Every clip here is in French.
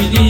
Shri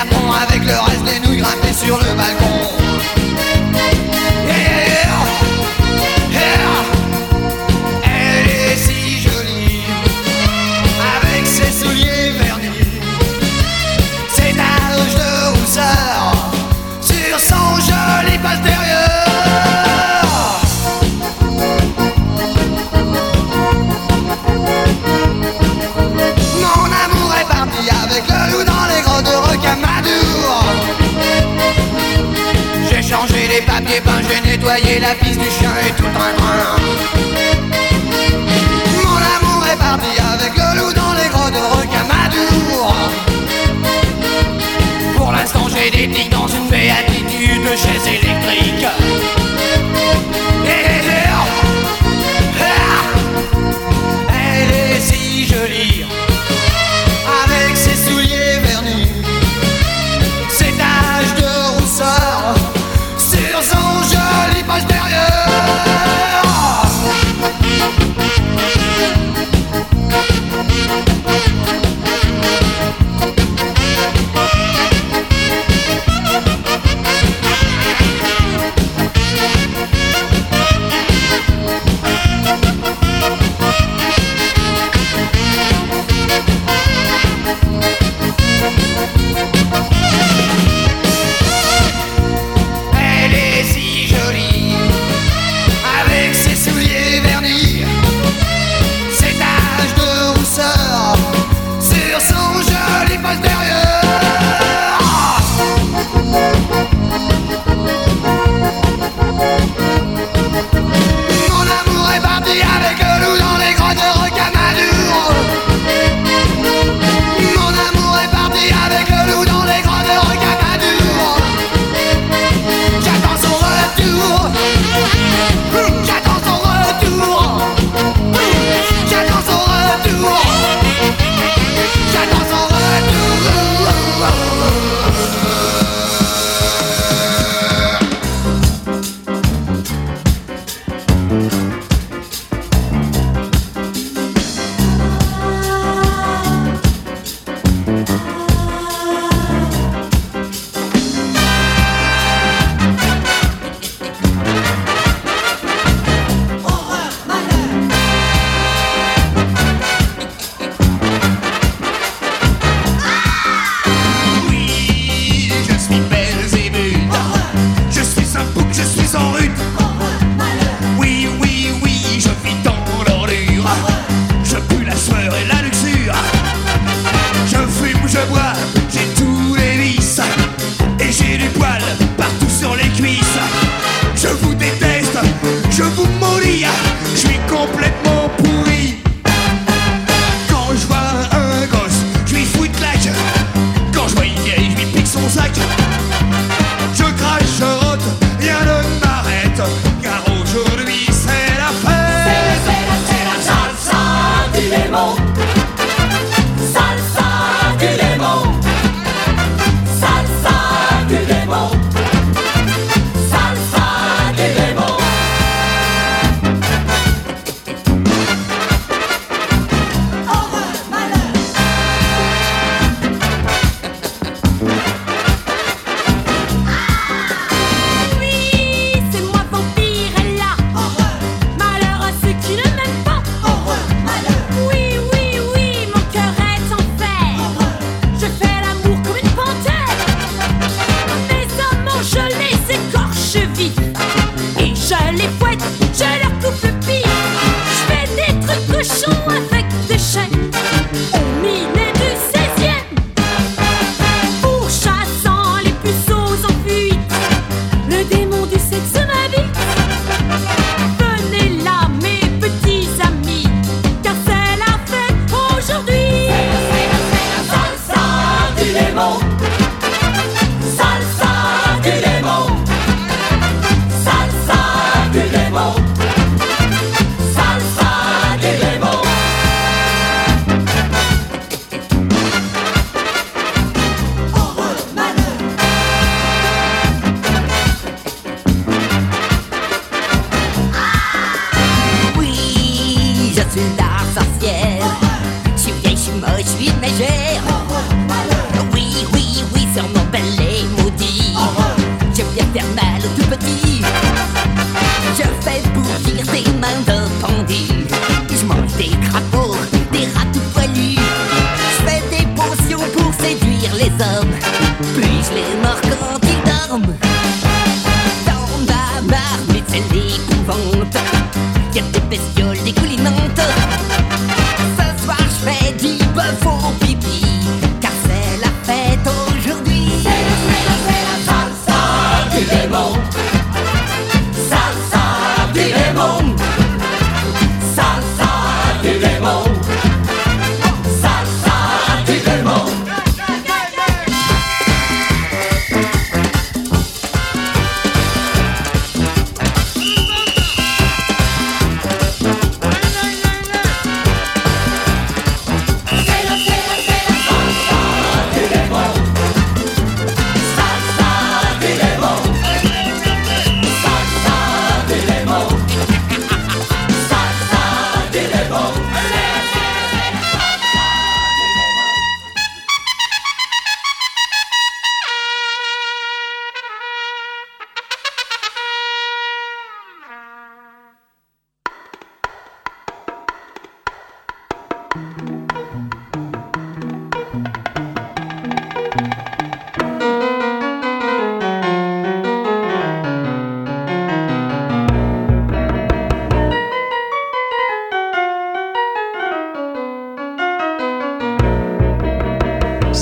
avec le reste des nouilles grimpées sur le balcon. Peint, j'ai nettoyé la piste du chien et tout un train. Mon amour est parti avec le loup dans les grottes de Rocamadour. Je fais bouillir des mains de pendu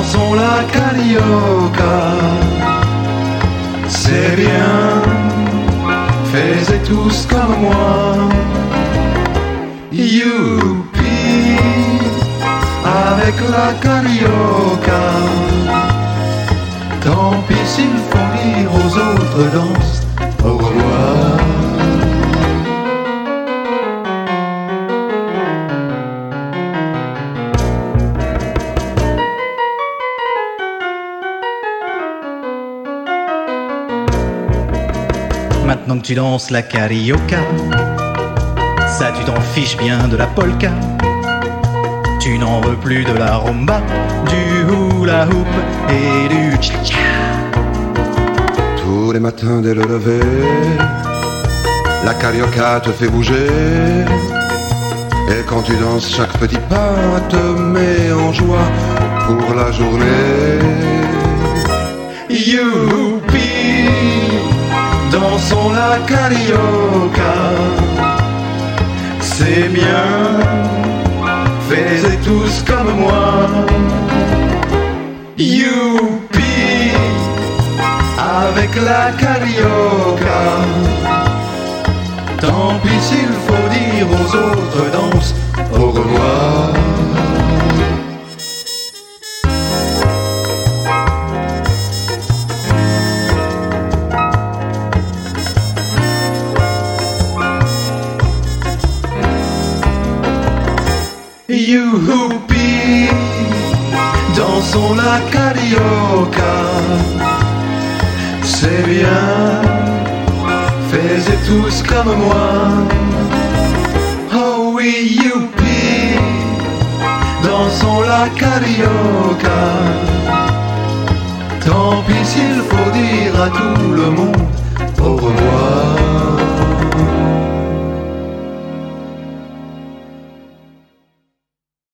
dansons la carioca. C'est bien, faites tous comme moi. Youpi, avec la carioca. Tant pis s'il faut dire aux autres danses au revoir. Tu danses la carioca, ça tu t'en fiches bien de la polka. Tu n'en veux plus de la rumba, du hula hoop et du cha Tous les matins dès le lever, la carioca te fait bouger. Et quand tu danses, chaque petit pas te met en joie pour la journée. Dansons la carioca. C'est bien, faites tous comme moi. Youpi, avec la carioca. Tant pis s'il faut dire aux autres danses au revoir. Dansons la carioca. C'est bien, faites tous comme moi. Oh oui, youpi, dansons la carioca. Tant pis s'il faut dire à tout le monde au revoir.